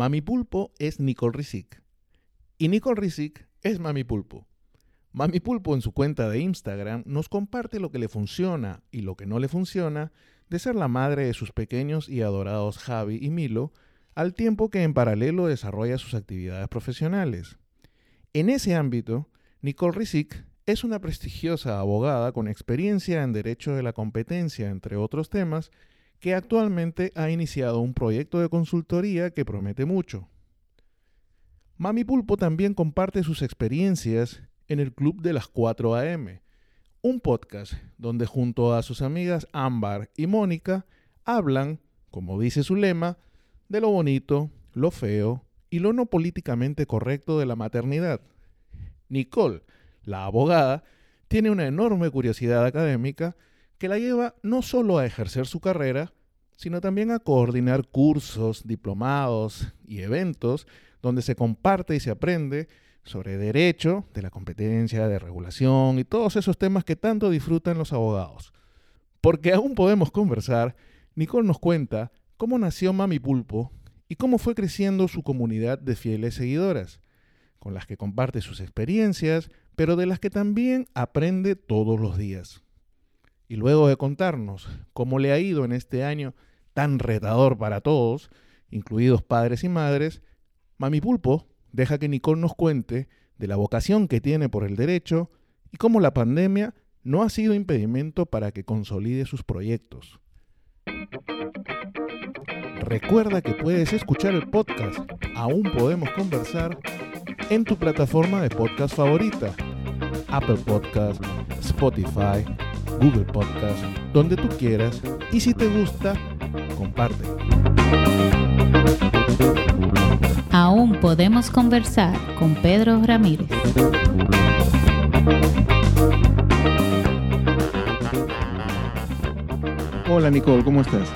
Mami Pulpo es Nicole Rizik. Y Nicole Rizik es Mami Pulpo. Mami Pulpo en su cuenta de Instagram nos comparte lo que le funciona y lo que no le funciona de ser la madre de sus pequeños y adorados Javi y Milo, al tiempo que en paralelo desarrolla sus actividades profesionales. En ese ámbito, Nicole Rizik es una prestigiosa abogada con experiencia en derecho de la competencia, entre otros temas, que actualmente ha iniciado un proyecto de consultoría que promete mucho. Mami Pulpo también comparte sus experiencias en el Club de las 4 AM, un podcast donde junto a sus amigas Ámbar y Mónica hablan, como dice su lema, de lo bonito, lo feo y lo no políticamente correcto de la maternidad. Nicole, la abogada, tiene una enorme curiosidad académica que la lleva no solo a ejercer su carrera, sino también a coordinar cursos, diplomados y eventos donde se comparte y se aprende sobre derecho, de la competencia, de regulación y todos esos temas que tanto disfrutan los abogados. Porque aún podemos conversar, Nicole nos cuenta cómo nació Mami Pulpo y cómo fue creciendo su comunidad de fieles seguidoras, con las que comparte sus experiencias, pero de las que también aprende todos los días. Y luego de contarnos cómo le ha ido en este año tan retador para todos, incluidos padres y madres, Mami Pulpo deja que Nicole nos cuente de la vocación que tiene por el derecho y cómo la pandemia no ha sido impedimento para que consolide sus proyectos. Recuerda que puedes escuchar el podcast Aún podemos conversar en tu plataforma de podcast favorita, Apple Podcast, Spotify, Google Podcast, donde tú quieras. Y si te gusta, comparte. Aún podemos conversar con Pedro Ramírez. Hola Nicole, ¿cómo estás?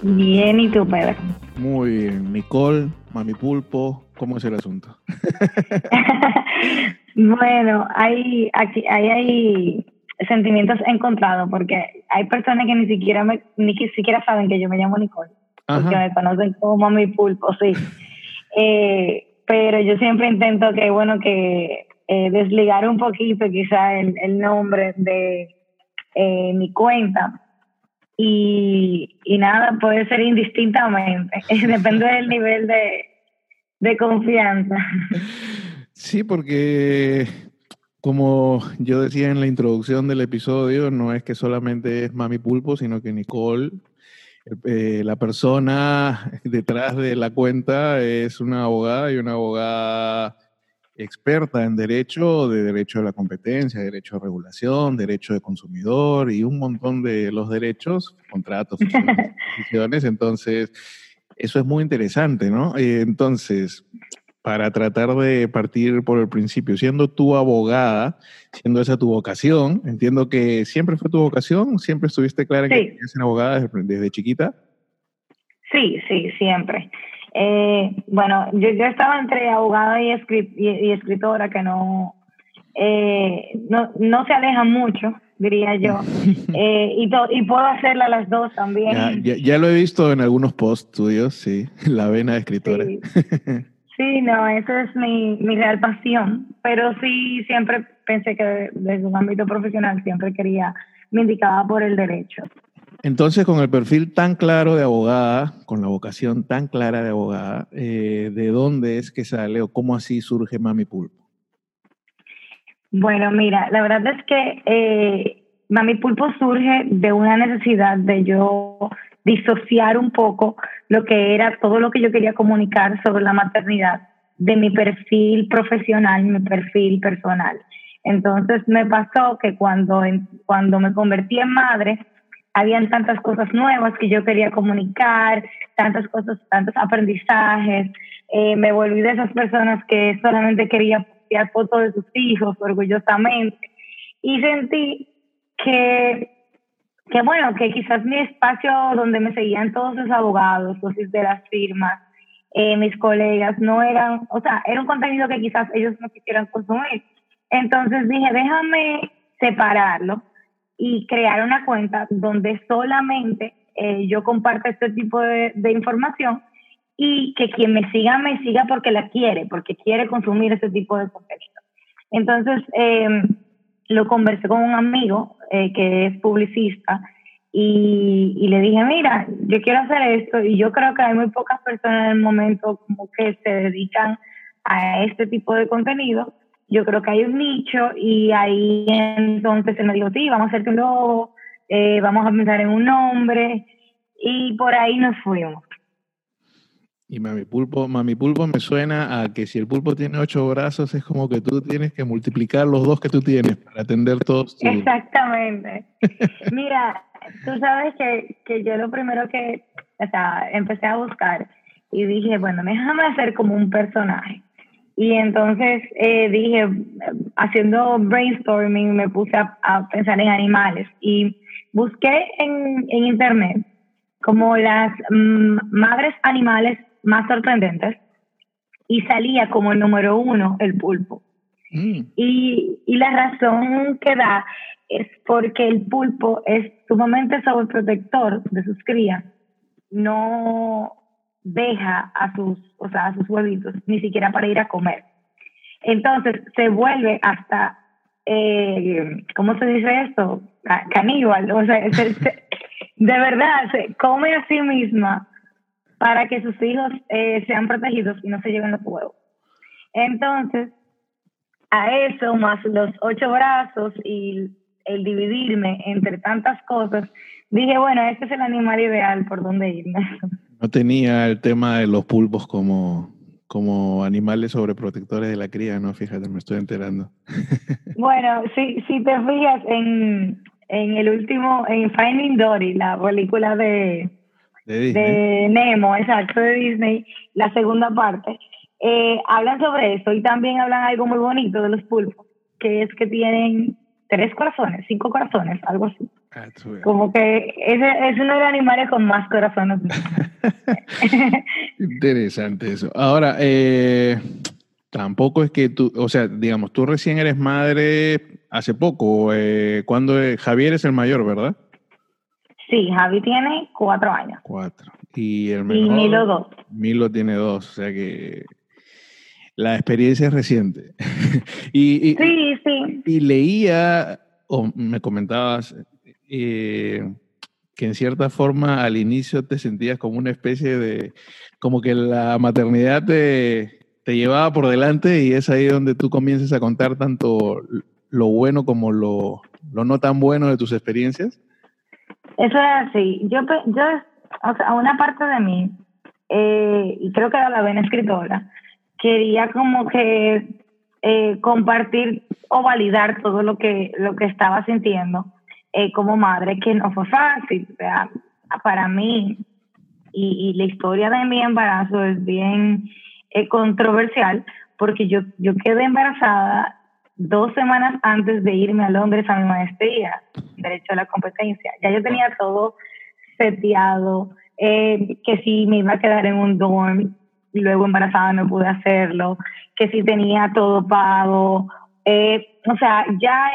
Bien, ¿y tú, Pedro? Muy bien. Nicole, Mami Pulpo, ¿cómo es el asunto? bueno, hay, aquí, hay, hay sentimientos encontrados porque hay personas que ni siquiera me, ni siquiera saben que yo me llamo Nicole, porque me conocen como Mami Pulpo, sí. Eh, pero yo siempre intento que, bueno, que eh, desligar un poquito quizá el, el nombre de eh, mi cuenta y, y nada, puede ser indistintamente, depende del nivel de, de confianza. Sí, porque como yo decía en la introducción del episodio, no es que solamente es Mami Pulpo, sino que Nicole, eh, la persona detrás de la cuenta, es una abogada y una abogada experta en derecho, de derecho a la competencia, derecho a regulación, derecho de consumidor y un montón de los derechos, contratos, decisiones. Entonces, eso es muy interesante, ¿no? Eh, entonces, para tratar de partir por el principio, siendo tu abogada, siendo esa tu vocación, entiendo que siempre fue tu vocación, siempre estuviste clara en que querías ser abogada desde, chiquita. Sí, sí, siempre. Eh, bueno, yo, yo, estaba entre abogada y, y, escritora, que no, eh, no, no se aleja mucho, diría yo. Eh, y, y puedo hacerla las dos también. Ya, ya, lo he visto en algunos posts tuyos, sí, la vena de escritora. Sí. Sí, no, esa es mi, mi real pasión, pero sí siempre pensé que desde un ámbito profesional siempre quería, me indicaba por el derecho. Entonces, con el perfil tan claro de abogada, con la vocación tan clara de abogada, eh, ¿de dónde es que sale o cómo así surge Mami Pulpo? Bueno, mira, la verdad es que eh, Mami Pulpo surge de una necesidad de yo disociar un poco lo que era todo lo que yo quería comunicar sobre la maternidad de mi perfil profesional, mi perfil personal. Entonces me pasó que cuando, cuando me convertí en madre, habían tantas cosas nuevas que yo quería comunicar, tantas cosas, tantos aprendizajes. Eh, me volví de esas personas que solamente quería postear fotos de sus hijos orgullosamente. Y sentí que que bueno, que quizás mi espacio donde me seguían todos los abogados, los de las firmas, eh, mis colegas, no eran, o sea, era un contenido que quizás ellos no quisieran consumir. Entonces dije, déjame separarlo y crear una cuenta donde solamente eh, yo comparto este tipo de, de, información y que quien me siga me siga porque la quiere, porque quiere consumir ese tipo de contenido. Entonces, em, lo conversé con un amigo eh, que es publicista y, le dije, mira, yo quiero hacer esto y yo creo que hay muy pocas personas en el momento como que se dedican a este tipo de contenido. Yo creo que hay un nicho y ahí entonces él me dijo, sí, vamos a hacerte un logo, eh, vamos a pensar en un nombre y por ahí nos fuimos. Y mami pulpo, mami pulpo me suena a que si el pulpo tiene ocho brazos es como que tú tienes que multiplicar los dos que tú tienes para atender todos. Exactamente. Mira, tú sabes que, que yo lo primero que, o sea, empecé a buscar y dije, bueno, déjame hacer como un personaje. Y entonces eh, dije, haciendo brainstorming, me puse a, pensar en animales y busqué en, en internet como las mm, madres animales más sorprendentes y salía como el número uno el pulpo. Mm. Y, y, la razón que da es porque el pulpo es sumamente sobreprotector de sus crías. No deja a sus, o sea, a sus huevitos, ni siquiera para ir a comer. Entonces se vuelve hasta, eh, ¿cómo se dice esto? Caníbal, o sea, de verdad, se come a sí misma para que sus hijos eh, sean protegidos y no se lleven los huevos. Entonces, a eso, más los ocho brazos y el dividirme entre tantas cosas, dije, bueno, este es el animal ideal por donde irme. No tenía el tema de los pulpos como, como animales sobreprotectores de la cría, ¿no? Fíjate, me estoy enterando. Bueno, si, si te fijas en, en el último, en Finding Dory, la película de, de, Nemo, exacto, de Disney, la segunda parte, eh, hablan sobre eso y también hablan algo muy bonito de los pulpos, que es que tienen tres corazones, cinco corazones, algo así. Ah, Como que ese es uno de los animales con más corazones. Interesante eso. Ahora, eh, tampoco es que tú, o sea, digamos, tú recién eres madre hace poco. Eh, cuando Javier es el mayor, ¿verdad? Sí, Javi tiene cuatro años. Cuatro. Y el menor. Y Milo dos. Milo tiene dos, o sea que la experiencia es reciente. y, sí, sí. Y leía, o me comentabas, eh, que en cierta forma al inicio te sentías como una especie de, como que la maternidad te, te llevaba por delante y es ahí donde tú comienzas a contar tanto lo bueno como lo, lo no tan bueno de tus experiencias. Eso es así. Yo, yo o sea, una parte de mí, eh, y creo que era la buena escritora, quería como que eh, compartir o validar todo lo que, lo que estaba sintiendo eh, como madre, que no fue fácil. O sea, para mí, y, y, la historia de mi embarazo es bien controversial, porque yo, yo quedé embarazada dos semanas antes de irme a Londres a mi maestría, Derecho a la Competencia. Ya yo tenía todo seteado, eh, que si me iba a quedar en un dorm, luego embarazada no pude hacerlo, que si tenía todo pago. Eh, o sea, ya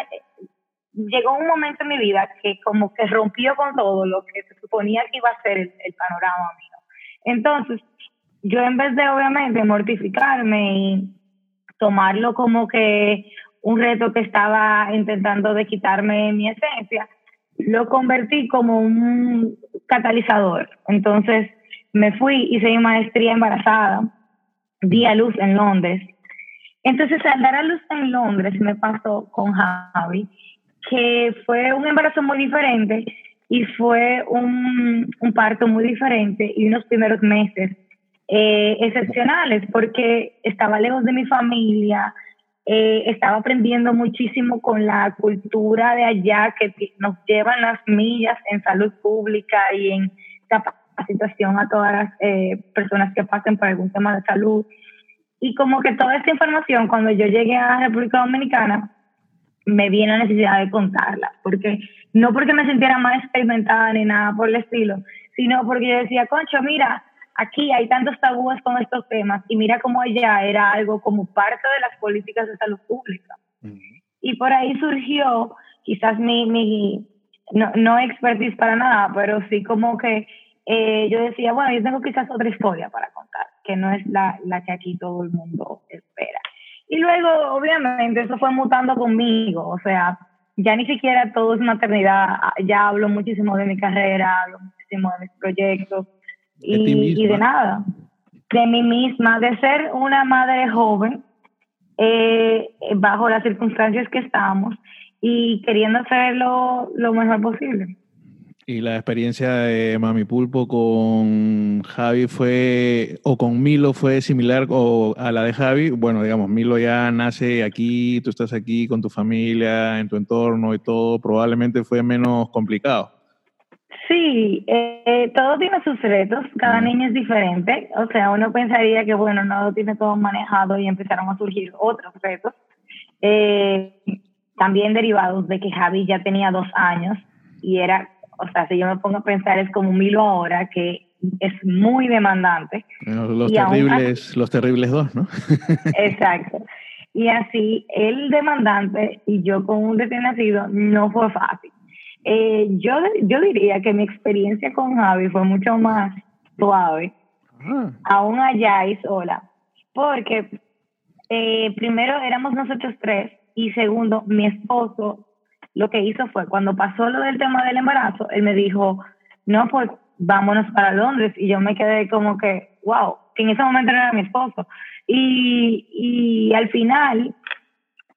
llegó un momento en mi vida que como que rompió con todo lo que se suponía que iba a ser el, el panorama mío. Entonces, yo en vez de obviamente mortificarme y tomarlo como que un reto que estaba intentando de quitarme mi esencia, lo convertí como un catalizador. Entonces me fui, hice mi maestría embarazada, di a luz en Londres. Entonces al dar a luz en Londres me pasó con Javi, que fue un embarazo muy diferente y fue un, un parto muy diferente y unos primeros meses eh, excepcionales porque estaba lejos de mi familia, eh, estaba aprendiendo muchísimo con la cultura de allá que nos llevan las millas en salud pública y en capacitación a todas las eh, personas que pasen por algún tema de salud. Y como que toda esta información, cuando yo llegué a República Dominicana, me vi la necesidad de contarla, porque no porque me sintiera más experimentada ni nada por el estilo, sino porque yo decía, concho, mira, aquí hay tantos tabúes con estos temas y mira cómo allá era algo como parte de las políticas de salud pública. Y por ahí surgió quizás mi, mi no, no expertise para nada, pero sí como que eh, yo decía, bueno, yo tengo quizás otra historia para contar, que no es la, la que aquí todo el mundo espera. Y luego, obviamente, eso fue mutando conmigo, o sea, ya ni siquiera todo es maternidad, ya hablo muchísimo de mi carrera, hablo muchísimo de mis proyectos y, y de nada, de mí misma, de ser una madre joven eh, bajo las circunstancias que estamos y queriendo hacerlo lo mejor posible. ¿Y la experiencia de Mami Pulpo con Javi fue, o con Milo fue similar a la de Javi? Bueno, digamos, Milo ya nace aquí, tú estás aquí con tu familia, en tu entorno y todo, probablemente fue menos complicado. Sí, eh, todo tiene sus retos, cada niño es diferente, o sea, uno pensaría que, bueno, no lo tiene todo manejado y empezaron a surgir otros retos, eh, también derivados de que Javi ya tenía dos años y era o sea, si yo me pongo a pensar, es como Milo ahora, que es muy demandante. Los, terribles, los terribles dos, ¿no? exacto. Y así, el demandante y yo con un recién nacido no fue fácil. Eh, yo, yo diría que mi experiencia con Javi fue mucho más suave, ah. aún allá y sola, porque eh, primero éramos nosotros tres y segundo, mi esposo lo que hizo fue, cuando pasó lo del tema del embarazo, él me dijo, no, pues vámonos para Londres. Y yo me quedé como que, wow, que en ese momento no era mi esposo. Y, y al final,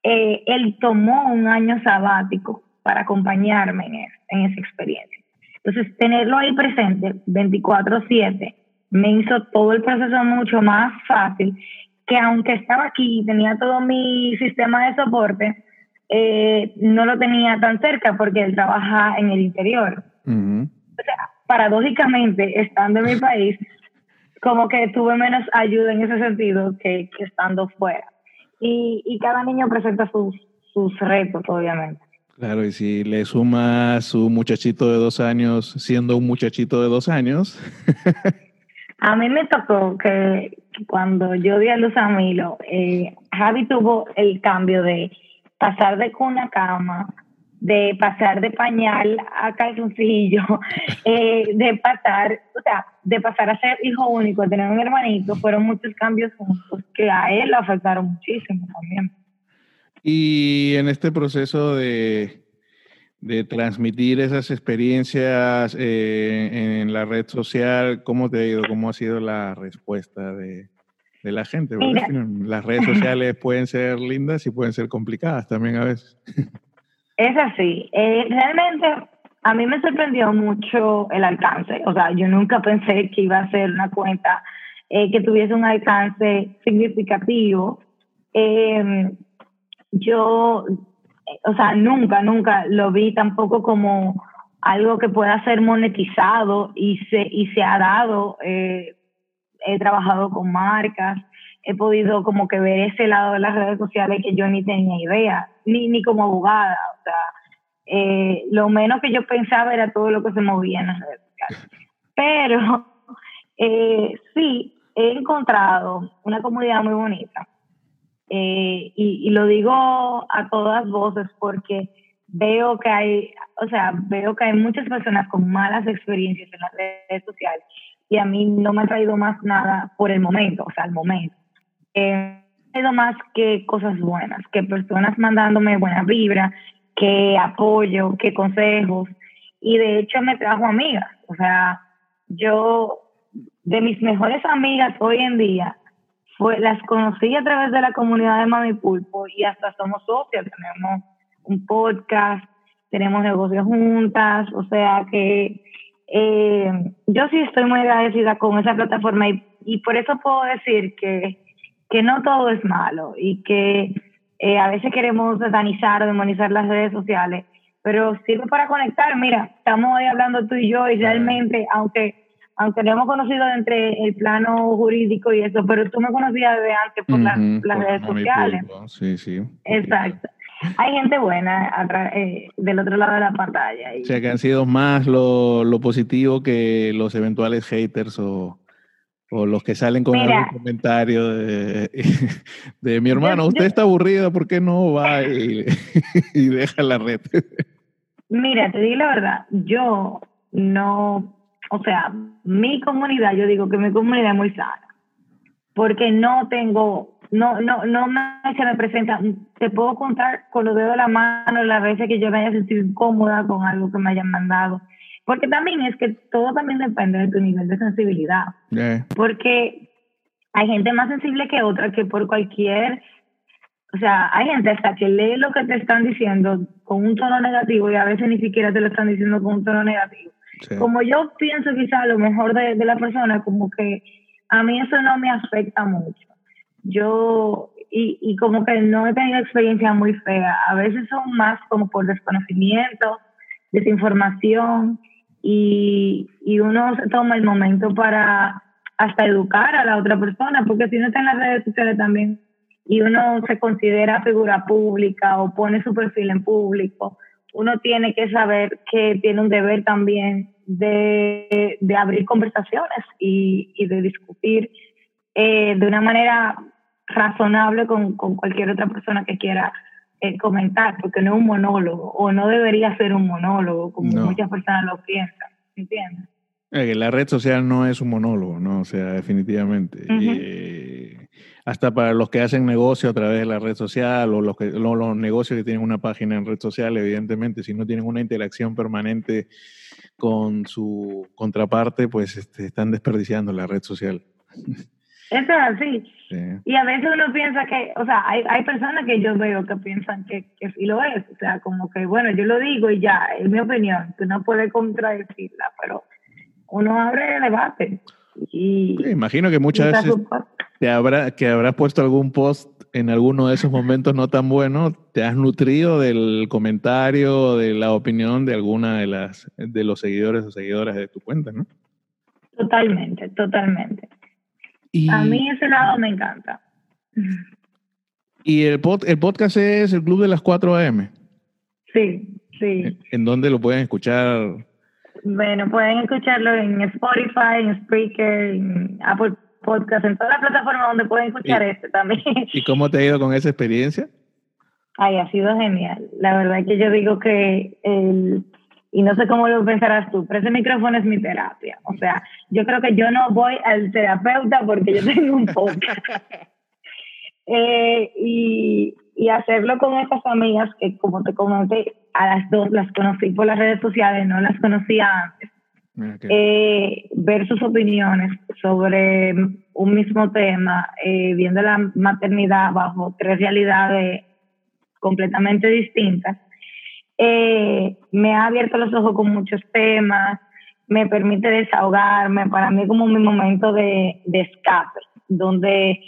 eh, él tomó un año sabático para acompañarme en, en esa experiencia. Entonces, tenerlo ahí presente 24/7 me hizo todo el proceso mucho más fácil que aunque estaba aquí y tenía todo mi sistema de soporte, eh, no lo tenía tan cerca porque él trabaja en el interior. O sea, paradójicamente, estando en mi país, como que tuve menos ayuda en ese sentido que, estando fuera. Y, y, cada niño presenta sus, sus retos, obviamente. Claro, y si le suma su muchachito de dos años siendo un muchachito de dos años. a mí me tocó que cuando yo di a luz a Milo, eh, Javi tuvo el cambio de pasar de cuna a cama, de pasar de pañal a calzoncillo, eh, de pasar, o sea, de pasar a ser hijo único, tener un hermanito, fueron muchos cambios juntos que a él lo afectaron muchísimo también. Y en este proceso de, de transmitir esas experiencias eh, en la red social, ¿cómo te ha ido? ¿Cómo ha sido la respuesta de, de la gente. Las redes sociales pueden ser lindas y pueden ser complicadas también a veces. Es así. Eh, realmente a mí me sorprendió mucho el alcance. O sea, yo nunca pensé que iba a ser una cuenta eh, que tuviese un alcance significativo. Yo, o sea, nunca, nunca lo vi tampoco como algo que pueda ser monetizado y se, y se ha dado eh, he trabajado con marcas, he podido como que ver ese lado de las redes sociales que yo ni tenía idea, ni, ni como abogada, o sea, eh, lo menos que yo pensaba era todo lo que se movía en las redes sociales. Pero eh, sí, he encontrado una comunidad muy bonita. Eh, y, y, lo digo a todas voces porque veo que hay, o sea, veo que hay muchas personas con malas experiencias en las redes sociales y a mí no me ha traído más nada por el momento, o sea, al momento. Eh, me traído más que cosas buenas, que personas mandándome buena vibra, que apoyo, que consejos, y de hecho me trajo amigas, o sea, yo de mis mejores amigas hoy en día, fue, las conocí a través de la comunidad de Mami Pulpo y hasta somos socios, tenemos un podcast, tenemos negocios juntas, o sea que eh, yo sí estoy muy agradecida con esa plataforma y, y por eso puedo decir que, que, no todo es malo y que eh, a veces queremos satanizar o demonizar las redes sociales, pero sirve para conectar. Mira, estamos hoy hablando tú y yo y realmente, aunque aunque no hemos conocido entre el plano jurídico y eso, pero tú me conocías de antes por, las, redes sociales. Sí, sí. Exacto hay gente buena eh, del otro lado de la pantalla. O sea, que han sido más lo, lo positivo que los eventuales haters o, o los que salen con algún comentario de, de mi hermano, usted está aburrida, ¿por qué no va y, deja la red? Mira, te digo la verdad, yo no, o sea, mi comunidad, yo digo que mi comunidad es muy sana, porque no tengo, no, no, no me, se me presenta, te puedo contar con los dedos de la mano las veces que yo me haya sentido incómoda con algo que me hayan mandado. Porque también es que todo también depende de tu nivel de sensibilidad. Porque hay gente más sensible que otra que por cualquier, o sea, hay gente hasta que lee lo que te están diciendo con un tono negativo y a veces ni siquiera te lo están diciendo con un tono negativo. Como yo pienso quizá lo mejor de, de la persona, como que a mí eso no me afecta mucho. Yo, y, y como que no he tenido experiencia muy fea. A veces son más como por desconocimiento, desinformación, y, y uno se toma el momento para hasta educar a la otra persona, porque si no está en las redes sociales también y uno se considera figura pública o pone su perfil en público, uno tiene que saber que tiene un deber también de, de abrir conversaciones y, y de discutir eh, de una manera razonable con, con, cualquier otra persona que quiera eh, comentar, porque no es un monólogo, o no debería ser un monólogo, como muchas personas lo piensan, ¿entiendes? Eh, la red social no es un monólogo, ¿no? O sea, definitivamente. Eh, hasta para los que hacen negocio a través de la red social o los, que, los, negocios que tienen una página en red social, evidentemente, si no tienen una interacción permanente con su contraparte, pues este, están desperdiciando la red social. Eso es así. Y a veces uno piensa que, o sea, hay, hay personas que yo veo que piensan que, que sí lo es. O sea, como que, bueno, yo lo digo y ya, es mi opinión, tú no puedes contradecirla, pero uno abre el debate. Y, imagino que muchas veces te habrá, que habrás puesto algún post en alguno de esos momentos no tan buenos, te has nutrido del comentario, de la opinión de alguna de las de los seguidores o seguidoras de tu cuenta, ¿no? Totalmente, totalmente. A mí ese lado me encanta. ¿Y el, el podcast es el Club de las 4 AM? Sí, sí. ¿En dónde lo pueden escuchar? Bueno, pueden escucharlo en Spotify, en Spreaker, en Apple Podcast, en todas las plataformas donde pueden escuchar este también. ¿Y cómo te ha ido con esa experiencia? Ay, ha sido genial. La verdad es que yo digo que el, y no sé cómo lo pensarás tú, pero ese micrófono es mi terapia. O sea, yo creo que yo no voy al terapeuta porque yo tengo un podcast. eh, y, y hacerlo con estas amigas que, como te comenté, a las dos las conocí por las redes sociales, no las conocía antes. Eh, ver sus opiniones sobre un mismo tema, eh, viendo la maternidad bajo tres realidades completamente distintas, eh, me ha abierto los ojos con muchos temas, me permite desahogarme, para mí como mi momento de escape, donde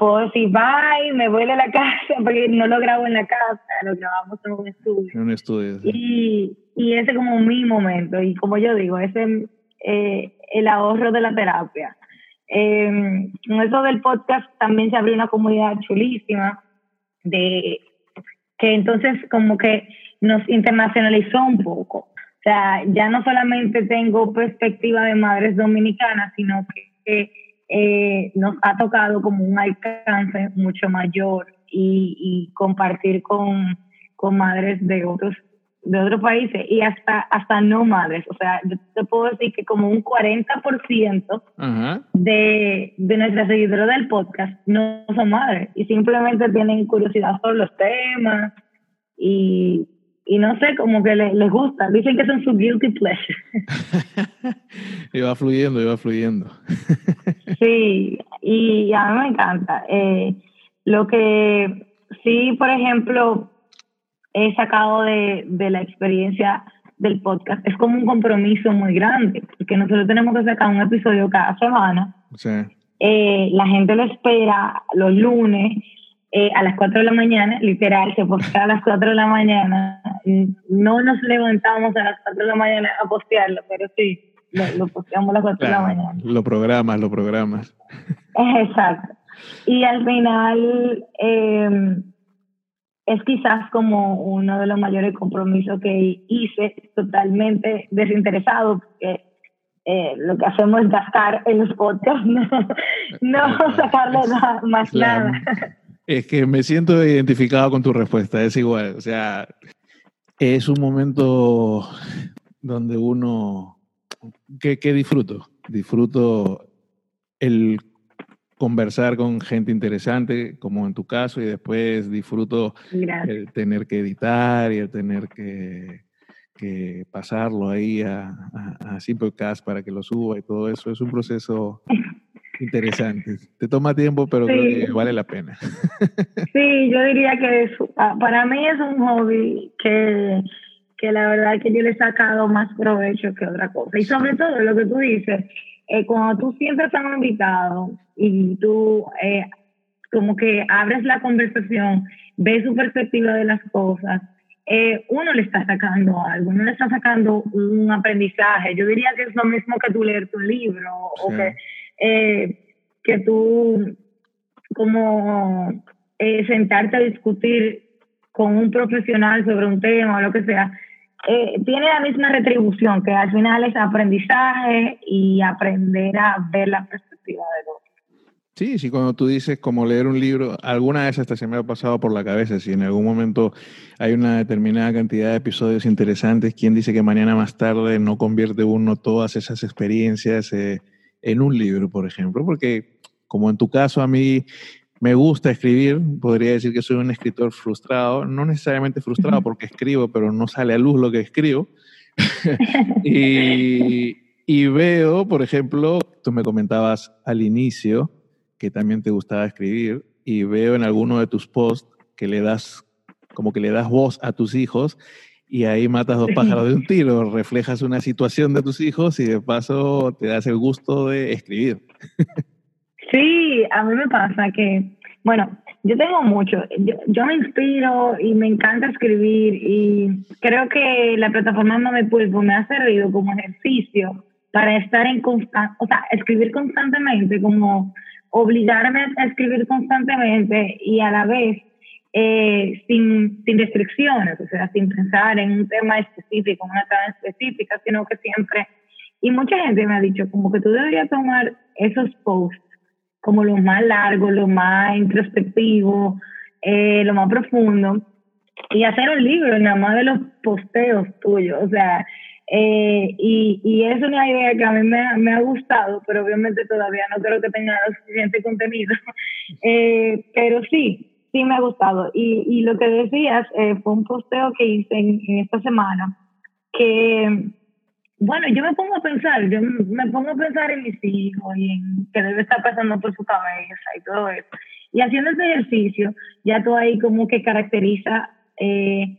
puedo decir bye, me voy a la casa, porque no lo grabo en la casa, lo grabamos en un estudio. En un estudio. Y, y ese como mi momento, y como yo digo, ese eh, el ahorro de la terapia. Eh, con eso del podcast también se abrió una comunidad chulísima de que entonces como que nos internacionalizó un poco. O sea, ya no solamente tengo perspectiva de madres dominicanas, sino que eh, nos ha tocado como un alcance mucho mayor y, compartir con, con, madres de otros de otros países y hasta hasta no madres. O sea, yo te puedo decir que como un 40% de, de nuestras seguidoras del podcast no son madres y simplemente tienen curiosidad sobre los temas y y no sé, como que les, les gusta. Dicen que son su guilty pleasure. y va fluyendo, y va fluyendo. sí, y a mí me encanta. Eh, lo que sí, por ejemplo, he sacado de, de la experiencia del podcast es como un compromiso muy grande, porque nosotros tenemos que sacar un episodio cada semana. Sí. Eh, la gente lo espera los lunes eh, a las 4 de la mañana, literal, se postea a las 4 de la mañana. No nos levantamos a las 4 de la mañana a postearlo, pero sí, lo, posteamos a las 4 de la mañana. Lo programas, lo programas. Exacto. Y al final em, es quizás como uno de los mayores compromisos que hice totalmente desinteresado, porque eh, lo que hacemos es gastar en los podcasts, no, no sacarle más nada. Es que me siento identificado con tu respuesta, es igual. O sea, es un momento donde uno ¿Qué, qué disfruto? Disfruto el conversar con gente interesante, como en tu caso, y después disfruto el tener que editar y el tener que, que pasarlo ahí a, a, a Simplecast para que lo suba y todo eso. Es un proceso interesante. Te toma tiempo, pero creo que vale la pena. Sí, yo diría que ah, para mí es un hobby que, que la verdad que yo le he sacado más provecho que otra cosa. Y sobre todo lo que tú dices, eh, cuando tú siempre estás invitado y tú eh, como que abres la conversación, ves su perspectiva de las cosas, eh, uno le está sacando algo, uno le está sacando un aprendizaje. Yo diría que es lo mismo que tú leer tu libro o que, que tú como sentarte a discutir con un profesional sobre un tema o lo que sea eh, tiene la misma retribución, que al final es aprendizaje y aprender a ver la perspectiva de otro. Sí, sí, cuando tú dices como leer un libro, alguna vez hasta se me ha pasado por la cabeza, si en algún momento hay una determinada cantidad de episodios interesantes, ¿quién dice que mañana más tarde no convierte uno todas esas experiencias eh, en un libro, por ejemplo? Porque como en tu caso a mí me gusta escribir, podría decir que soy un escritor frustrado, no necesariamente frustrado porque escribo, pero no sale a luz lo que escribo. y, y, veo, por ejemplo, tú me comentabas al inicio que también te gustaba escribir, y veo en alguno de tus posts que le das, como que le das voz a tus hijos, y ahí matas dos pájaros de un tiro, reflejas una situación de tus hijos y de paso te das el gusto de escribir. Sí, a mí me pasa que, bueno, yo tengo mucho, yo, me inspiro y me encanta escribir y creo que la plataforma No Me Pulpo me ha servido como ejercicio para estar en constante, o sea, escribir constantemente, como obligarme a escribir constantemente y a la vez eh, sin, sin restricciones, o sea, sin pensar en un tema específico, una trama específica, sino que siempre, y mucha gente me ha dicho como que tú deberías tomar esos posts como lo más largo, lo más introspectivo, eh, lo más profundo, y hacer un libro nada más de los posteos tuyos, o sea, eh, y, y, es una idea que a mí me, me, ha gustado, pero obviamente todavía no creo que tenga suficiente contenido, eh, pero sí, sí me ha gustado. Y, y lo que decías fue un posteo que hice en esta semana, que bueno, yo me pongo a pensar, yo me pongo a pensar en mis hijos y en qué debe estar pasando por su cabeza y todo eso. Y haciendo ese ejercicio, ya tú ahí como que caracteriza, eh,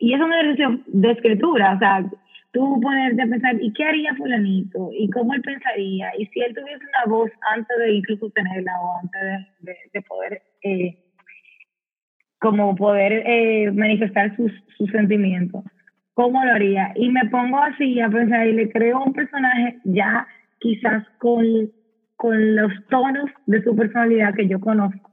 y es un ejercicio de escritura, o sea, tú ponerte a pensar, ¿y qué haría fulanito? ¿Y cómo él pensaría? Y si él tuviese una voz antes de incluso tenerla o antes de, de, poder, eh, como poder eh, manifestar sus, sus sentimientos ¿cómo lo haría? Y me pongo así a pensar y le creo un personaje ya quizás con, con los tonos de su personalidad que yo conozco.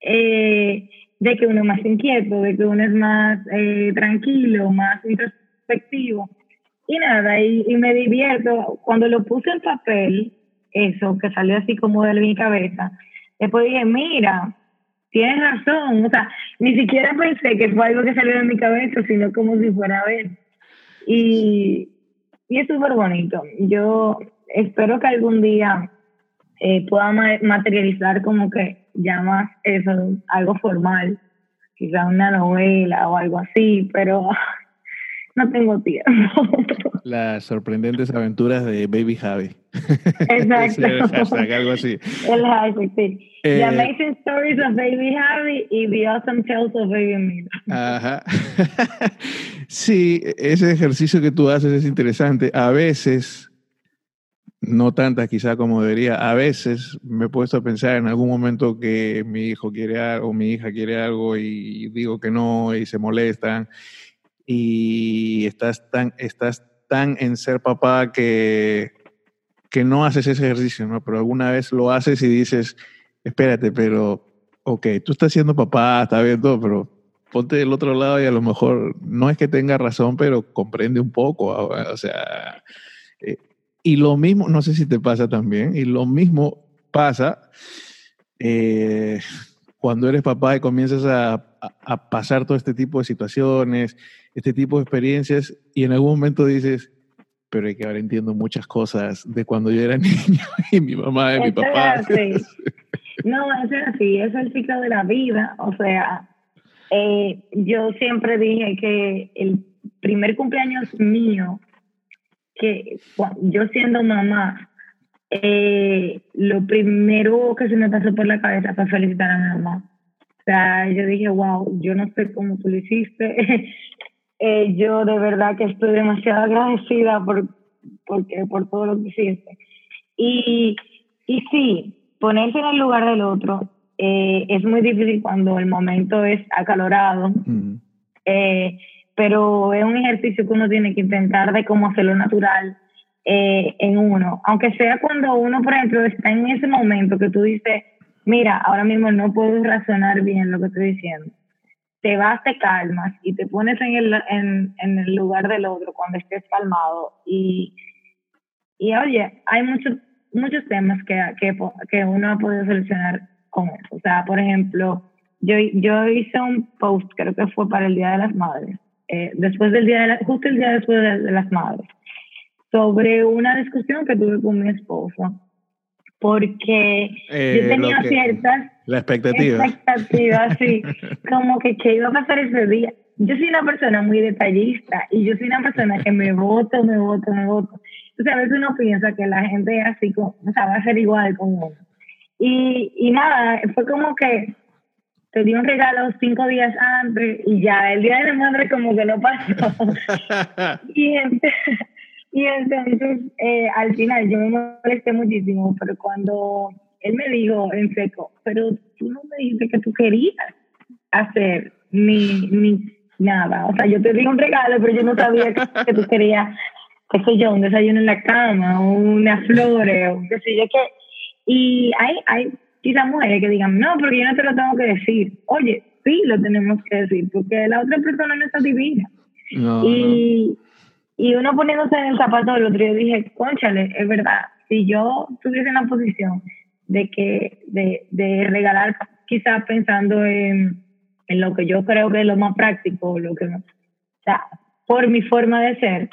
Eh, de que uno es más inquieto, de que uno es más eh, tranquilo, más introspectivo. Y nada, y, me divierto. Cuando lo puse en papel, eso que salió así como de mi cabeza, después dije, mira, tienes razón, o sea, ni siquiera pensé que fue algo que salió de mi cabeza, sino como si fuera a ver. Y, y es súper bonito. Yo espero que algún día eh, pueda materializar como que ya más eso, algo formal, quizá una novela o algo así, pero no tengo tiempo. Las sorprendentes aventuras de Baby Javi. Exacto. hashtag, algo así. El hashtag, sí. Eh, the Amazing Stories of Baby Javi y The Awesome Tales of Baby Mira. Ajá. sí, ese ejercicio que tú haces es interesante. A veces, no tantas quizá como debería, a veces me he puesto a pensar en algún momento que mi hijo quiere algo, o mi hija quiere algo y digo que no y se molestan y estás tan, estás tan en ser papá que, que no haces ese ejercicio, ¿no? Pero alguna vez lo haces y dices, espérate, pero, ok, tú estás siendo papá, está bien todo, pero ponte del otro lado y a lo mejor no es que tenga razón, pero comprende un poco, o sea, eh, y lo mismo, no sé si te pasa también, y lo mismo pasa eh, cuando eres papá y comienzas a, a, pasar todo este tipo de situaciones, este tipo de experiencias y en algún momento dices, pero es que ahora entiendo muchas cosas de cuando yo era niño y mi mamá y mi papá. No, eso es así, es el ciclo de la vida. O sea, eh, yo siempre dije que el primer cumpleaños mío, que yo siendo mamá, eh, lo primero que se me pasó por la cabeza fue felicitar a mi mamá. O sea, yo dije, wow, yo no sé cómo tú lo hiciste. Eh, yo de verdad que estoy demasiado agradecida por, porque, por todo lo que hiciste. Y, y sí, ponerse en el lugar del otro eh, es muy difícil cuando el momento es acalorado, eh, pero es un ejercicio que uno tiene que intentar de cómo hacerlo natural eh, en uno, aunque sea cuando uno, por ejemplo, está en ese momento que tú dices, mira, ahora mismo no puedo razonar bien lo que estoy diciendo. Te vas, te calmas y te pones en el, en, en el lugar del otro cuando estés calmado y, y oye, hay muchos muchos temas que, que, que uno ha podido solucionar con eso. O sea, por ejemplo, yo, yo hice un post, creo que fue para el Día de las Madres, eh, después del día de la, justo el día después de, las Madres, sobre una discusión que tuve con mi esposo, porque eh, yo tenía ciertas la expectativa. expectativas, sí, como que qué iba a pasar ese día. Yo soy una persona muy detallista y yo soy una persona que me voto, me voto, me voto. Entonces a veces uno piensa que la gente así, o sea, va a ser igual con uno. Y, y nada, fue como que te di un regalo cinco días antes y ya el día de la madre como que no pasó. y, y entonces eh, al final yo me molesté muchísimo, pero cuando él me dijo en seco, pero tú no me dijiste que tú querías hacer ni, ni nada. O sea, yo te di un regalo, pero yo no sabía que, que tú querías qué sé yo, un desayuno en la cama, o unas flores, o qué sé yo qué. Y hay, hay quizás mujeres que digan, no, porque yo no te lo tengo que decir. Oye, sí lo tenemos que decir, porque la otra persona no está divina. y, y uno poniéndose en el zapato del otro, yo dije, conchale, es verdad, si yo tuviese en la posición de que, de, de regalar, quizás pensando en, en lo que yo creo que es lo más práctico, lo que, o sea, por mi forma de ser,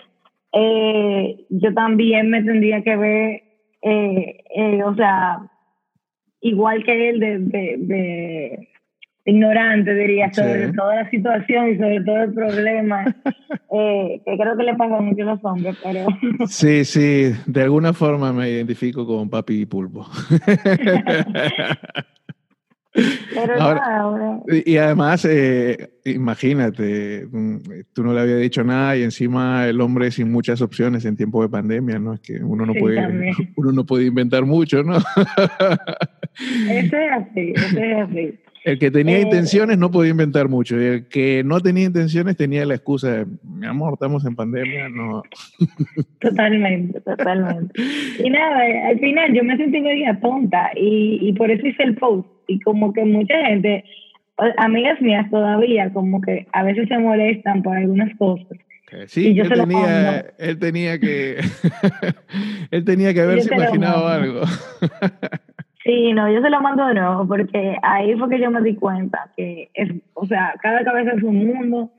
eh, yo también me tendría que ver, eh, eh, o sea, igual que él, de, de, ignorante, diría, sobre toda la situación y sobre todo el problema, que creo que le pasa mucho a los hombres, pero... Sí, sí, de alguna forma me identifico con papi y pulpo. Y además, eh, imagínate, mm, tú no le había dicho nada y encima el hombre sin muchas opciones en tiempo de pandemia, ¿no? Es que uno no, puede, uno no puede inventar mucho, ¿no? Eso es así, eso es así. El que tenía eh, intenciones no podía inventar mucho. Y el que no tenía intenciones tenía la excusa de, mi amor, estamos en pandemia, no. Totalmente, totalmente. Y nada, al final yo me sentí media tonta y, y por eso hice el post. Y como que mucha gente, amigas mías todavía, como que a veces se molestan por algunas cosas. Sí, yo él, tenía, él tenía que él tenía que haberse imaginado algo. Sí, no, yo se lo mando de nuevo porque ahí fue que yo me di cuenta que es, o sea, cada cabeza es un mundo.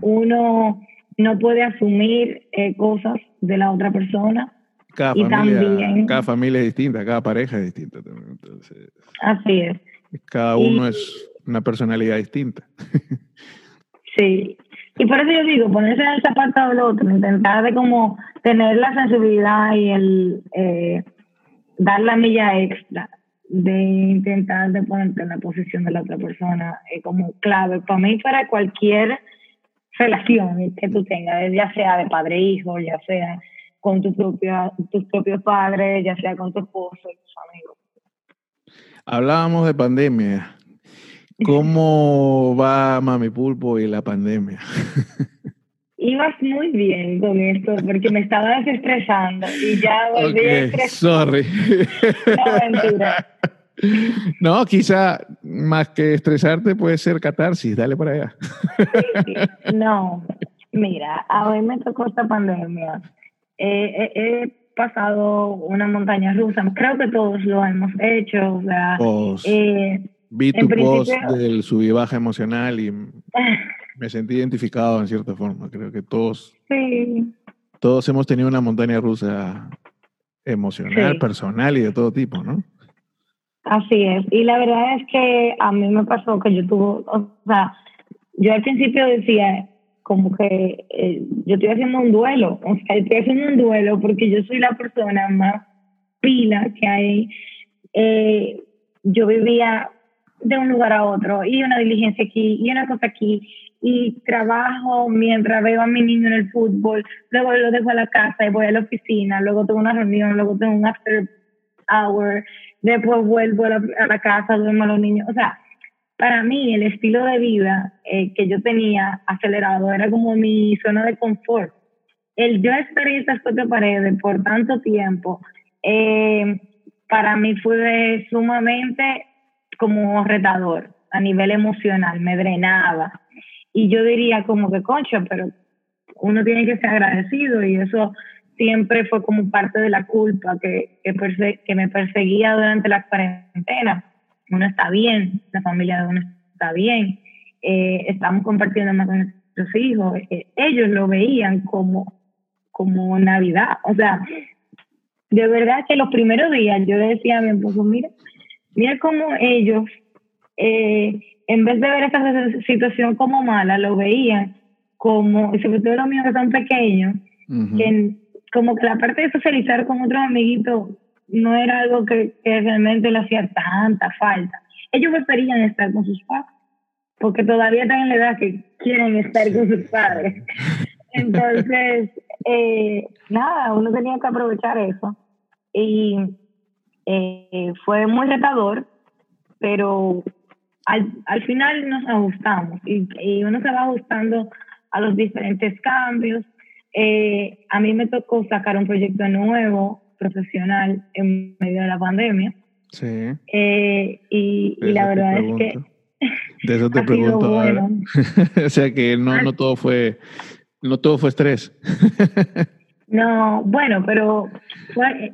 Uno no puede asumir eh, cosas de la otra persona. Cada y familia, también, cada familia es distinta, cada pareja es distinta también. Entonces, así es. Cada uno es una personalidad distinta. sí. Y por eso yo digo, ponerse en el zapato del otro, intentar de como tener la sensibilidad y el eh, dar la milla extra de intentar de ponerte en la posición de la otra persona es como clave para mí para cualquier relación que tú tengas, ya sea de padre e hijo, ya sea con tu propia, tus propios padres, ya sea con tu esposo y tus amigos. Hablábamos de pandemia. ¿Cómo va Mami Pulpo y la pandemia? Ibas muy bien con esto porque me estaba desestresando y ya volví okay, a Sorry. No, mentira. No, quizá más que estresarte puede ser catarsis, dale para allá. Sí, No, mira, a mí me tocó esta pandemia. Eh, he pasado una montaña rusa, creo que todos lo hemos hecho, o sea, eh, vi tu post del sub y baja emocional y me sentí identificado en cierta forma, creo que todos. Sí, todos hemos tenido una montaña rusa emocional, personal y de todo tipo, ¿no? Así es. Y la verdad es que a mí me pasó que yo tuve, o sea, yo al principio decía como que eh, yo estoy haciendo un duelo, o sea, estoy haciendo un duelo porque yo soy la persona más pila que hay. Eh, yo vivía de un lugar a otro y una diligencia aquí y una cosa aquí y trabajo mientras veo a mi niño en el fútbol, luego lo dejo a la casa y voy a la oficina, luego tengo una reunión, luego tengo un after hour, después vuelvo a la, casa, duermo a los niños. O sea, para mí el estilo de vida eh, que yo tenía acelerado era como mi zona de confort. El yo estar en estas cuatro paredes por tanto tiempo, eh, para mí fue sumamente como retador a nivel emocional, me drenaba. Y yo diría como que, concha, pero uno tiene que ser agradecido y eso siempre fue como parte de la culpa que, que, me perseguía durante la cuarentena. Uno está bien, la familia de uno está bien, eh, estamos compartiendo más con nuestros hijos. Eh, ellos lo veían como, como Navidad. O sea, de verdad que los primeros días yo decía a mi esposo, mira, mira cómo ellos, eh, en vez de ver esta situación como mala, lo veían como, y sobre todo los míos que son pequeños, que como que la parte de socializar con otros amiguitos no era algo que, realmente le hacía tanta falta. Ellos preferían estar con sus padres, porque todavía están en la edad que quieren estar con sus padres. Entonces, eh, nada, uno tenía que aprovechar eso. Y eh, fue muy retador, pero al, al final nos ajustamos y, y uno se va ajustando a los diferentes cambios eh, a mí me tocó sacar un proyecto nuevo, profesional, en medio de la pandemia. Sí. Eh, y, la verdad es que... De eso te pregunto. o sea que no, no todo fue, no todo fue estrés. no, bueno, pero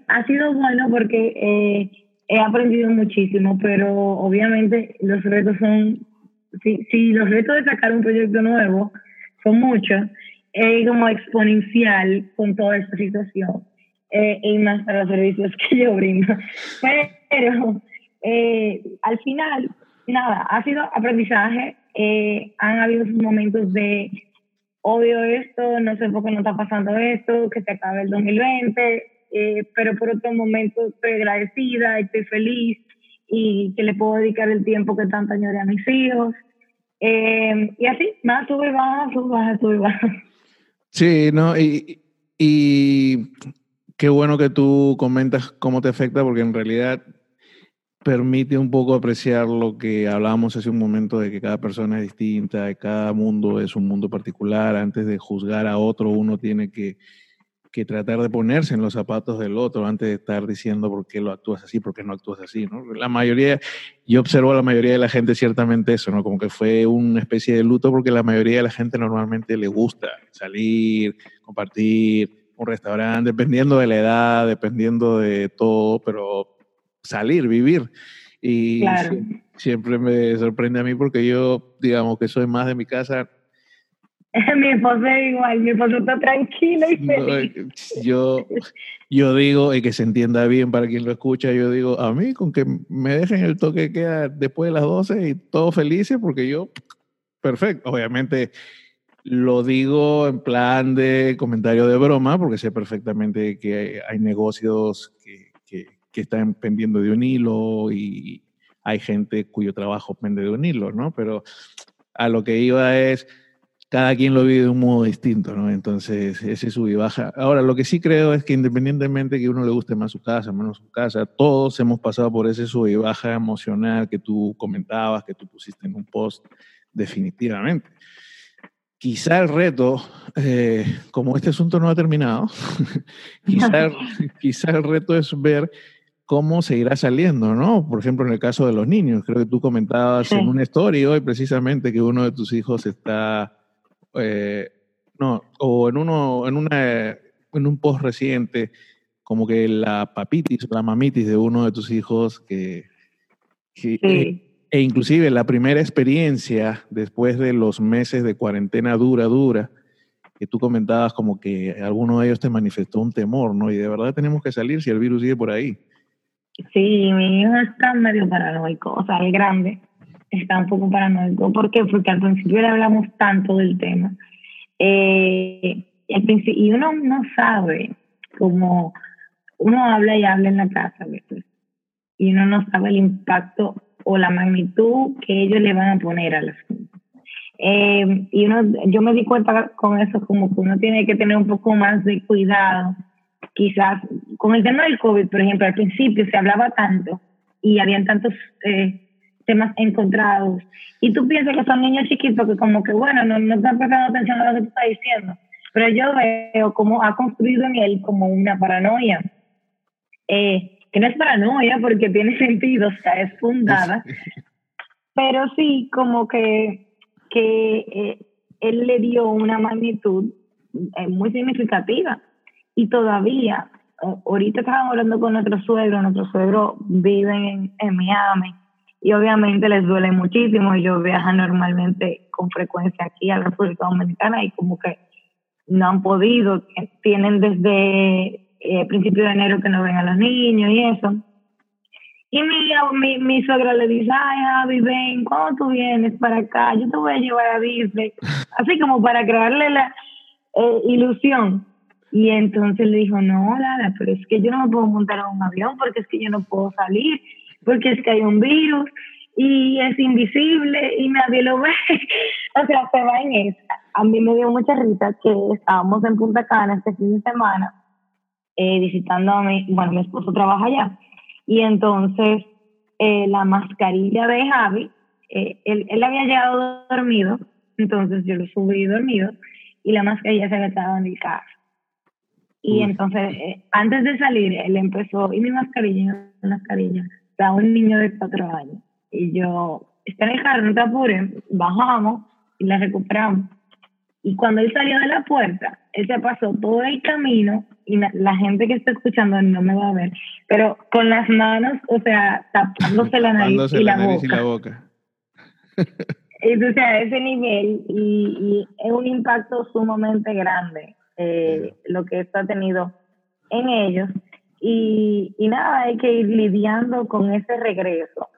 ha sido bueno porque eh, he aprendido muchísimo, pero obviamente los retos son, si, si los retos de sacar un proyecto nuevo son muchos, es como exponencial con toda esta situación eh, y más para los servicios que yo brindo. Pero eh, al final, nada, ha sido aprendizaje. Eh, han habido momentos de odio esto, no sé por qué no está pasando esto, que se acabe el 2020, pero por otro momento estoy agradecida, estoy feliz y que le puedo dedicar el tiempo que tanto añoré a mis hijos. y así, más sube baja, sube baja, sube baja. Sí, no, y, y qué bueno que tú comentas cómo te afecta, porque en realidad permite un poco apreciar lo que hablábamos hace un momento de que cada persona es distinta, cada mundo es un mundo particular. Antes de juzgar a otro, uno tiene que que tratar de ponerse en los zapatos del otro antes de estar diciendo por qué lo actúas así, por qué no actúas así, ¿no? La mayoría, yo observo a la mayoría de la gente ciertamente eso, ¿no? Como que fue una especie de luto porque la mayoría de la gente normalmente le gusta salir, compartir, un restaurante, dependiendo de la edad, dependiendo de todo, pero salir, vivir. Y siempre me sorprende a mí porque yo, digamos que soy más de mi casa, mi esposo es igual, mi esposo está tranquilo y feliz. yo, yo digo, y que se entienda bien para quien lo escucha, yo digo, a mí con que me dejen el toque queda después de las 12 y todo felices, porque yo, perfecto, obviamente lo digo en plan de comentario de broma, porque sé perfectamente que hay, negocios que, que, que están pendiendo de un hilo y hay gente cuyo trabajo pende de un hilo, ¿no? Pero a lo que iba es cada quien lo vive de un modo distinto, ¿no? Entonces, ese sub y baja. Ahora, lo que sí creo es que independientemente que uno le guste más su casa, menos su casa, todos hemos pasado por ese sub y baja emocional que tú comentabas, que tú pusiste en un post, definitivamente. Quizá el reto, eh, como este asunto no ha terminado, quizá, quizá el reto es ver cómo seguirá saliendo, ¿no? Por ejemplo, en el caso de los niños, creo que tú comentabas en una historia hoy precisamente que uno de tus hijos está eh, no, o en uno, en una, en un post reciente, como que la papitis, la mamitis de uno de tus hijos, que, e, e, inclusive la primera experiencia después de los meses de cuarentena dura, dura, que tú comentabas como que alguno de ellos te manifestó un temor, ¿no? Y de verdad tenemos que salir si el virus sigue por ahí. Sí, mi hijo está medio paranoico, o sea, el grande está un poco paranoico. ¿Por qué? Porque al principio le hablamos tanto del tema. Eh, y uno no sabe cómo uno habla y habla en la casa a y uno no sabe el impacto o la magnitud que ellos le van a poner a las cosas. Eh, y uno, yo me di cuenta con eso, como que uno tiene que tener un poco más de cuidado. Quizás con el tema del COVID, por ejemplo, al principio se hablaba tanto y habían tantos eh, temas encontrados. Y tú piensas que son niños chiquitos que como que, bueno, no, no están prestando atención a lo que tú estás diciendo. Pero yo veo cómo ha construido en él como una paranoia. Eh, que no es paranoia porque tiene sentido, o sea, es fundada. Pero sí, como que que eh, él le dio una magnitud eh, muy significativa. Y todavía, ahorita estábamos hablando con nuestro suegro, nuestro suegro vive en, Miami y obviamente les duele muchísimo. Ellos viajan normalmente con frecuencia aquí a la República Dominicana y como que no han podido, tienen desde eh, principio de enero que no ven a los niños y eso. Y mi, mi, mi suegra le dice, ay, Javi, ven, ¿cuándo tú vienes para acá? Yo te voy a llevar a Disney. Así como para crearle la eh, ilusión. Y entonces le dijo, no, Lara, pero es que yo no me puedo montar en un avión porque es que yo no puedo salir, porque es que hay un virus y es invisible y nadie lo ve. o sea, se va en esa. A mí me dio mucha risa que estábamos en Punta Cana este fin de semana eh, visitando a mi, bueno, mi esposo trabaja allá y entonces eh, la mascarilla de Javi, eh, él, él, había llegado dormido, entonces yo lo subí dormido y la mascarilla se había quedado en el carro. Y entonces, eh, antes de salir, él empezó, y mi mascarilla, mi mascarilla, está un niño de cuatro años. Y yo, está en el carro, no te apures, bajamos y la recuperamos. Y cuando él salió de la puerta, él se pasó todo el camino y la gente que está escuchando no me va a ver, pero con las manos, o sea, tapándose la nariz, y, la boca. y la boca. Entonces, a ese nivel, y, es un impacto sumamente grande eh, lo que esto ha tenido en ellos. Y, y nada, hay que ir lidiando con ese regreso.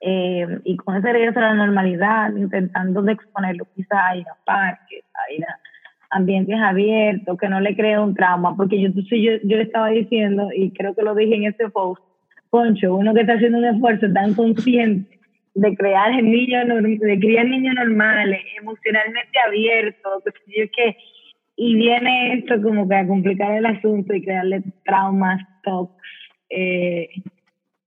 Eh, y con ese regreso a la normalidad, intentando exponerlo quizá a ir a parques, a ir ambientes abiertos, que no le cree un trauma, porque yo, yo, yo estaba diciendo, y creo que lo dije en este post, Poncho, uno que está haciendo un esfuerzo tan consciente de crear niños, de criar niños normales, emocionalmente abiertos, que, y viene esto como que a complicar el asunto y crearle traumas, tocs, eh,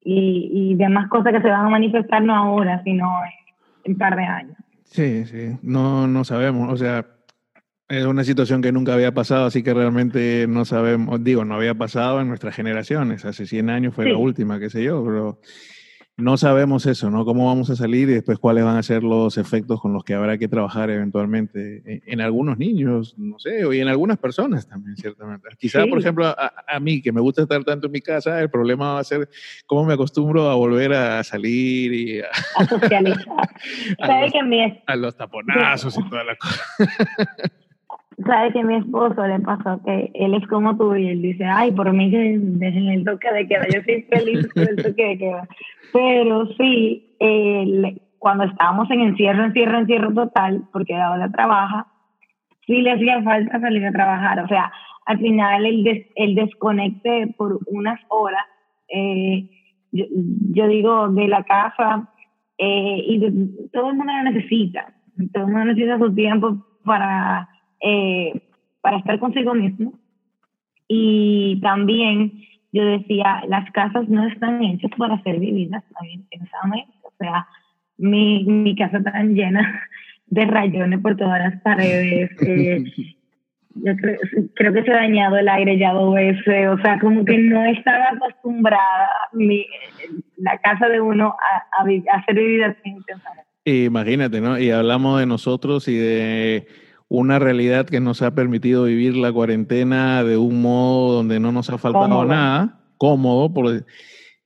y, y demás cosas que se van a manifestar no ahora, sino en un par de años. Sí, sí, no, no sabemos, o sea, es una situación que nunca había pasado, así que realmente no sabemos, digo, no había pasado en nuestras generaciones, hace 100 años fue la última, qué sé yo, pero no sabemos eso, ¿no? Cómo vamos a salir y después cuáles van a ser los efectos con los que habrá que trabajar eventualmente en, algunos niños, no sé, y en algunas personas también, ciertamente. Quizá, por ejemplo, a, mí, que me gusta estar tanto en mi casa, el problema va a ser cómo me acostumbro a volver a salir y a, socializar. a, los, taponazos y todas las cosas. sabes que mi esposo le pasó que él es como tú y él dice, ay, por mí que dejen el toque de queda, yo estoy feliz con el toque de queda. Pero sí, cuando estábamos en encierro, encierro, encierro total, porque ahora trabaja, sí le hacía falta salir a trabajar. O sea, al final el, el desconecte por unas horas, eh, yo, digo, de la casa, eh, y todo el mundo lo necesita. Todo el mundo necesita su tiempo para eh, para estar consigo mismo. Y también yo decía, las casas no están hechas para ser vividas también intensamente. O sea, mi, mi casa está llena de rayones por todas las paredes. Eh, yo creo, que se ha dañado el aire ya dos veces. O sea, como que no estaba acostumbrada mi, la casa de uno a, a, a ser vivida intensamente. Imagínate, ¿no? Y hablamos de nosotros y de una realidad que nos ha permitido vivir la cuarentena de un modo donde no nos ha faltado nada, cómodo, por,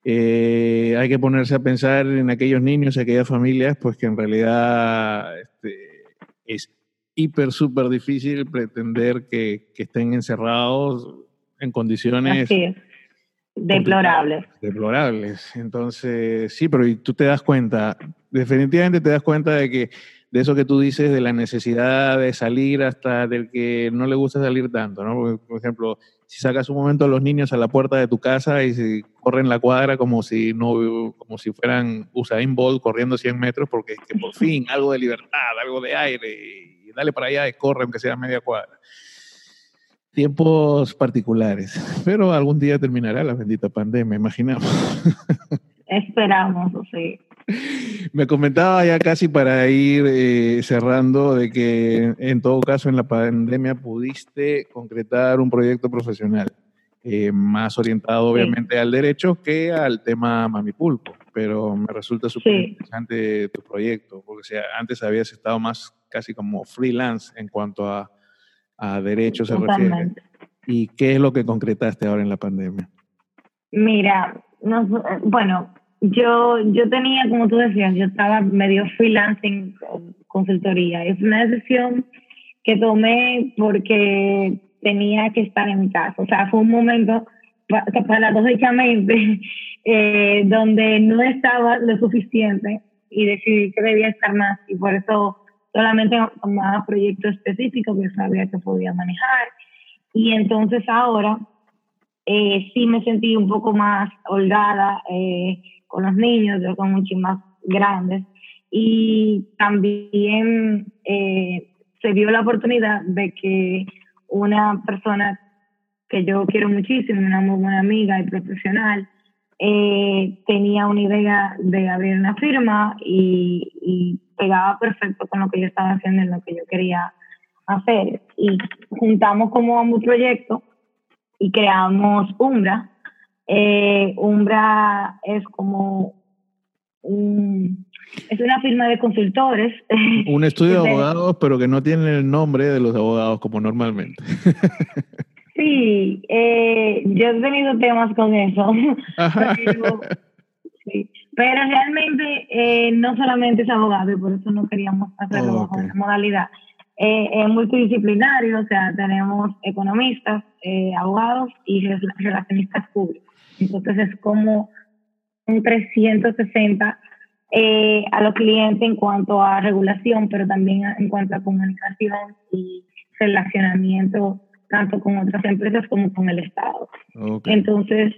eh, hay que ponerse a pensar en aquellos niños y aquellas familias, pues que en realidad este, es hiper, súper difícil pretender que, que, estén encerrados en condiciones... Deplorables. Deplorables. Entonces, sí, pero tú te das cuenta, definitivamente te das cuenta de que de eso que tú dices, de la necesidad de salir hasta del que no le gusta salir tanto, ¿no? por ejemplo, si sacas un momento a los niños a la puerta de tu casa y se corren la cuadra como si no como si fueran Usain Bolt corriendo 100 metros porque que por fin algo de libertad, algo de aire y dale para allá y corre aunque sea media cuadra. Tiempos particulares, pero algún día terminará la bendita pandemia, imaginamos. Esperamos, sí. Me comentaba ya casi para ir eh, cerrando de que en todo caso en la pandemia pudiste concretar un proyecto profesional eh, más orientado obviamente al derecho que al tema Mamipulpo, pero me resulta súper interesante tu proyecto, porque sea, antes habías estado más casi como freelance en cuanto a, a derecho se refiere. ¿Y qué es lo que concretaste ahora en la pandemia? Mira, bueno, yo, yo tenía, como tú decías, yo estaba medio freelancing consultoría. Es una decisión que tomé porque tenía que estar en mi casa. O sea, fue un momento paradójicamente eh, donde no estaba lo suficiente y decidí que debía estar más y por eso solamente tomaba proyectos específicos que sabía que podía manejar. Y entonces ahora eh, sí me sentí un poco más holgada. Eh, con los niños, yo con muchos más grandes. Y también eh, se dio la oportunidad de que una persona que yo quiero muchísimo, una muy buena amiga y profesional, eh, tenía una idea de abrir una firma y, pegaba perfecto con lo que yo estaba haciendo y lo que yo quería hacer. Y juntamos como un proyecto y creamos Umbra, eh, Umbra es como un, es una firma de consultores. Un estudio de abogados, pero que no tiene el nombre de los abogados como normalmente. Sí, eh, yo he tenido temas con eso. Pero, sí. pero realmente eh, no solamente es abogado y por eso no queríamos hacerlo bajo esa modalidad. Eh, es multidisciplinario, o sea, tenemos economistas, eh, abogados y relacionistas públicos. Entonces es como un 360 eh, a los clientes en cuanto a regulación, pero también en cuanto a comunicación y relacionamiento tanto con otras empresas como con el Estado. Entonces,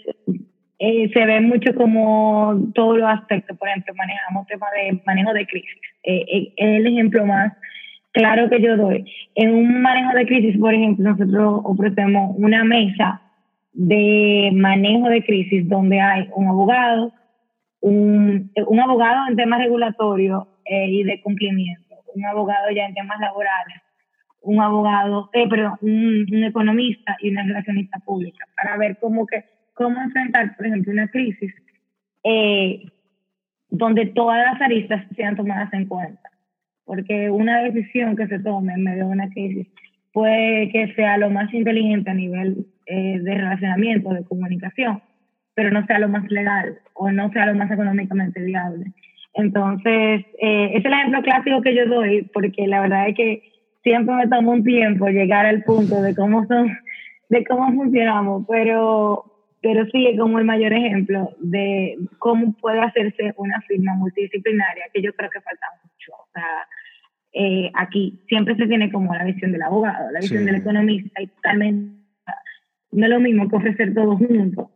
eh, se ve mucho como todos los aspectos, por ejemplo, manejamos temas de manejo de crisis. Eh, eh, es el ejemplo más claro que yo doy. En un manejo de crisis, por ejemplo, nosotros ofrecemos una mesa de manejo de crisis donde hay un abogado, un, un abogado en temas regulatorios eh, y de cumplimiento, un abogado ya en temas laborales, un abogado, eh, perdón, un, un, economista y una relacionista pública para ver cómo, que, cómo enfrentar, por ejemplo, una crisis eh, donde todas las aristas sean tomadas en cuenta. Porque una decisión que se tome en medio de una crisis puede que sea lo más inteligente a nivel eh, de relacionamiento, de comunicación, pero no sea lo más legal o no sea lo más económicamente viable. Entonces, eh, es el ejemplo clásico que yo doy, porque la verdad es que siempre me toma un tiempo llegar al punto de cómo son, de cómo funcionamos, pero, pero sí es como el mayor ejemplo de cómo puede hacerse una firma multidisciplinaria, que yo creo que falta mucho. O sea, eh, aquí siempre se tiene como la visión del abogado, la visión del economista y totalmente no es lo mismo que ofrecer todo junto.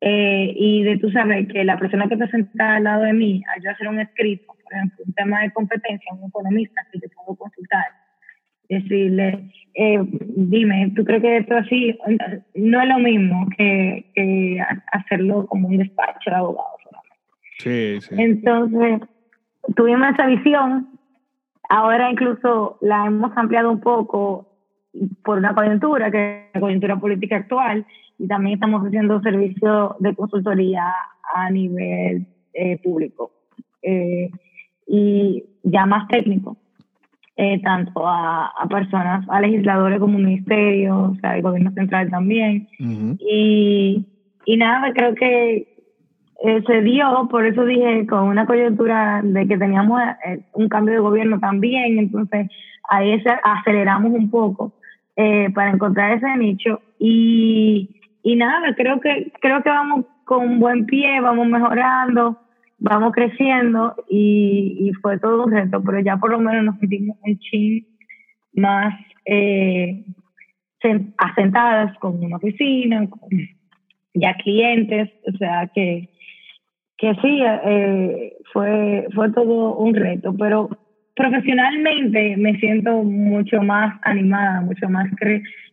Eh, y de tú saber que la persona que está sentada al lado de mí, al yo hacer un escrito, por ejemplo, un tema de competencia, un economista que te puedo consultar, decirle, eh, dime, ¿tú crees que esto así? No es lo mismo que, que hacerlo como un despacho de abogados Sí, sí. Entonces, tuvimos esa visión, ahora incluso la hemos ampliado un poco por una coyuntura, que es la coyuntura política actual, y también estamos haciendo servicios de consultoría a nivel eh, público eh, y ya más técnico, eh, tanto a, a, personas, a legisladores como ministerios, o sea, el gobierno central también. y, y nada, creo que se dio, por eso dije, con una coyuntura de que teníamos un cambio de gobierno también, entonces ahí aceleramos un poco eh, para encontrar ese nicho. Y, y nada, creo que, creo que vamos con buen pie, vamos mejorando, vamos creciendo y, y fue todo un reto, pero ya por lo menos nos sentimos un chin más eh, asentadas con una oficina, con ya clientes, o sea que, que sí, eh, fue, fue todo un reto, pero profesionalmente me siento mucho más animada, mucho más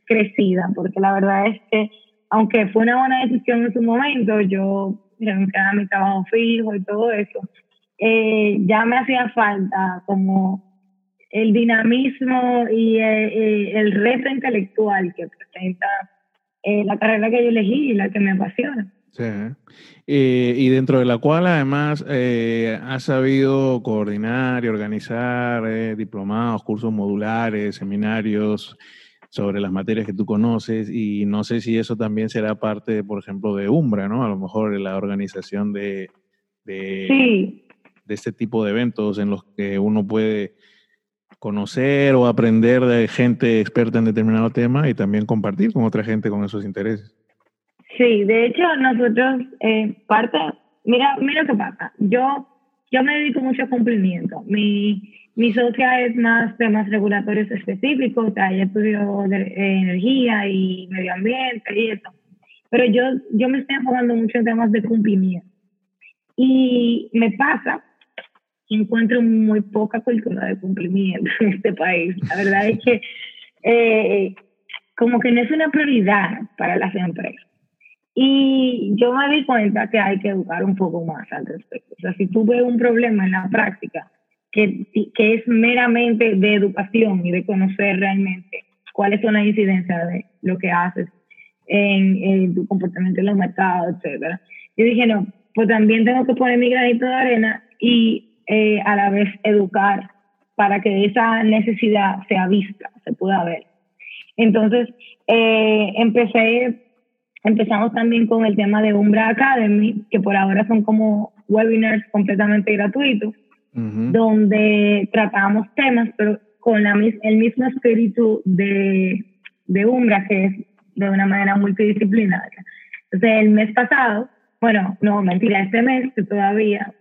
crecida, porque la verdad es que aunque fue una buena decisión en su momento, yo renuncié a mi trabajo fijo y todo eso, eh, ya me hacía falta como el dinamismo y eh, el, reto intelectual que presenta eh, la carrera que yo elegí y la que me apasiona. Sí. y dentro de la cual además eh, has sabido coordinar y organizar diplomados, cursos modulares, seminarios sobre las materias que tú conoces y no sé si eso también será parte, por ejemplo, de Umbra, ¿no? A lo mejor la organización de, de, sí. de este tipo de eventos en los que uno puede conocer o aprender de gente experta en determinado tema y también compartir con otra gente con esos intereses. Sí, de hecho nosotros, eh, parte, mira, mira qué pasa, yo, yo me dedico mucho a cumplimiento, mi, mi socia es más temas regulatorios específicos, o sea, ella estudió energía y medio ambiente y eso, pero yo, yo me estoy enfocando mucho en temas de cumplimiento. Y me pasa encuentro muy poca cultura de cumplimiento en este país. La verdad es que eh, como que no es una prioridad para las empresas. Y yo me di cuenta que hay que educar un poco más al respecto. O sea, si tú ves un problema en la práctica que, que es meramente de educación y de conocer realmente cuáles son las incidencias de lo que haces en, tu comportamiento en los mercados, etcétera. Yo dije, no, pues también tengo que poner mi granito de arena y eh, a la vez educar para que esa necesidad sea vista, se pueda ver. Entonces, eh, empecé, empezamos también con el tema de Umbra Academy, que por ahora son como webinars completamente gratuitos, donde tratamos temas, pero con la, el mismo espíritu de, de Umbra, que es de una manera multidisciplinaria. Entonces, el mes pasado, bueno, no, mentira, este mes que todavía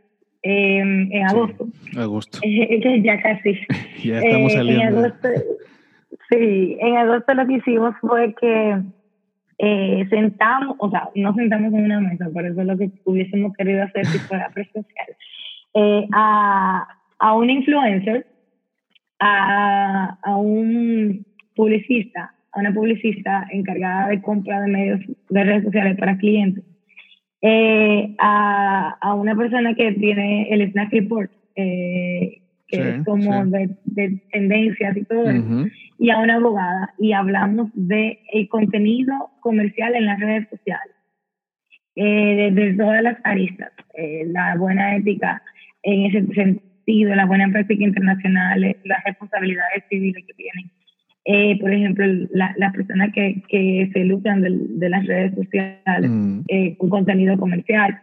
Em, en agosto. agosto. ya casi. ya estamos saliendo. Eh, en agosto, sí, en agosto lo que hicimos fue que eh, sentamos, o sea, no sentamos en una mesa, por eso es lo que hubiésemos querido hacer si fuera presencial, eh, a, a un influencer, a, a un publicista, a una publicista encargada de compra de medios de redes sociales para clientes eh, a, a, una persona que tiene el Snack Report, eh, que es como de, de, tendencias y todo eso, y a una abogada, y hablamos de el contenido comercial en las redes sociales, eh, desde todas las aristas, eh, la buena ética en ese sentido, la buena práctica internacional, las responsabilidades civiles que tienen eh, por ejemplo, las la personas que, que, se lucran de, de, las redes sociales mm. eh, con contenido comercial.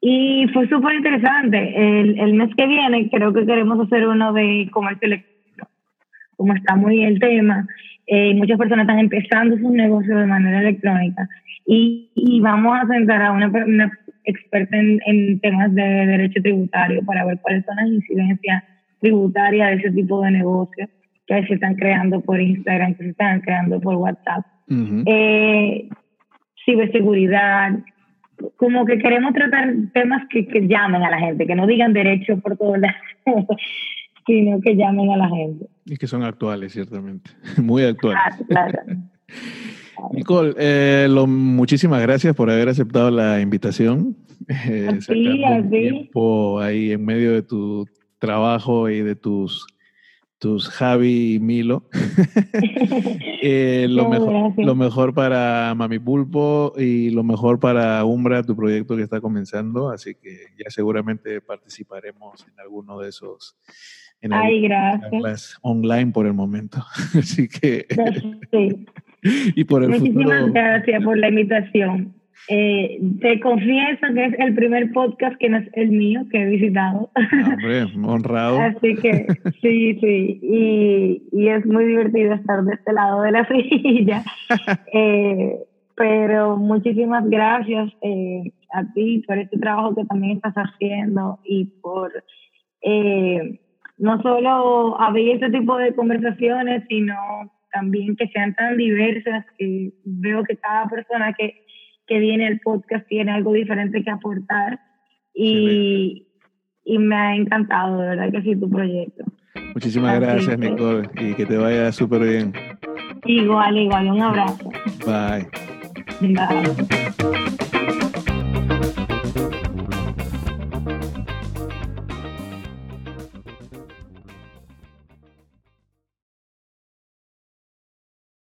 Y fue súper interesante. El, el, mes que viene creo que queremos hacer uno de comercio electrónico. Como está muy el tema, eh, muchas personas están empezando sus negocios de manera electrónica. Y, y vamos a sentar a una, una experta en, en, temas de derecho tributario para ver cuáles son las incidencias tributarias de ese tipo de negocios que se están creando por Instagram, que se están creando por WhatsApp. eh, ciberseguridad, como que queremos tratar temas que, que, llamen a la gente, que no digan derecho por todos lados, sino que llamen a la gente. Y que son actuales, ciertamente, muy actuales. claro. Nicole, eh, lo, muchísimas gracias por haber aceptado la invitación. Eh, sí, tiempo ahí en medio de tu trabajo y de tus tus Javi y Milo. Eh, lo, mejor, lo mejor para Mami Pulpo y lo mejor para Umbra, tu proyecto que está comenzando. Así que ya seguramente participaremos en alguno de esos. En Ay, gracias. online por el momento. Así que. y por el Muchísimas gracias por la invitación. Eh, te confieso que es el primer podcast que no es el mío que he visitado. Hombre, honrado. Así que sí, sí. Y, y, es muy divertido estar de este lado de la silla. eh, pero muchísimas gracias eh, a ti por este trabajo que también estás haciendo y por eh, no solo abrir este tipo de conversaciones, sino también que sean tan diversas. que veo que cada persona que que viene el podcast tiene algo diferente que aportar y, y me ha encantado, de verdad que sí, tu proyecto. Muchísimas gracias, Nicole, y que te vaya súper bien. Igual, igual, un abrazo. Bye. Bye.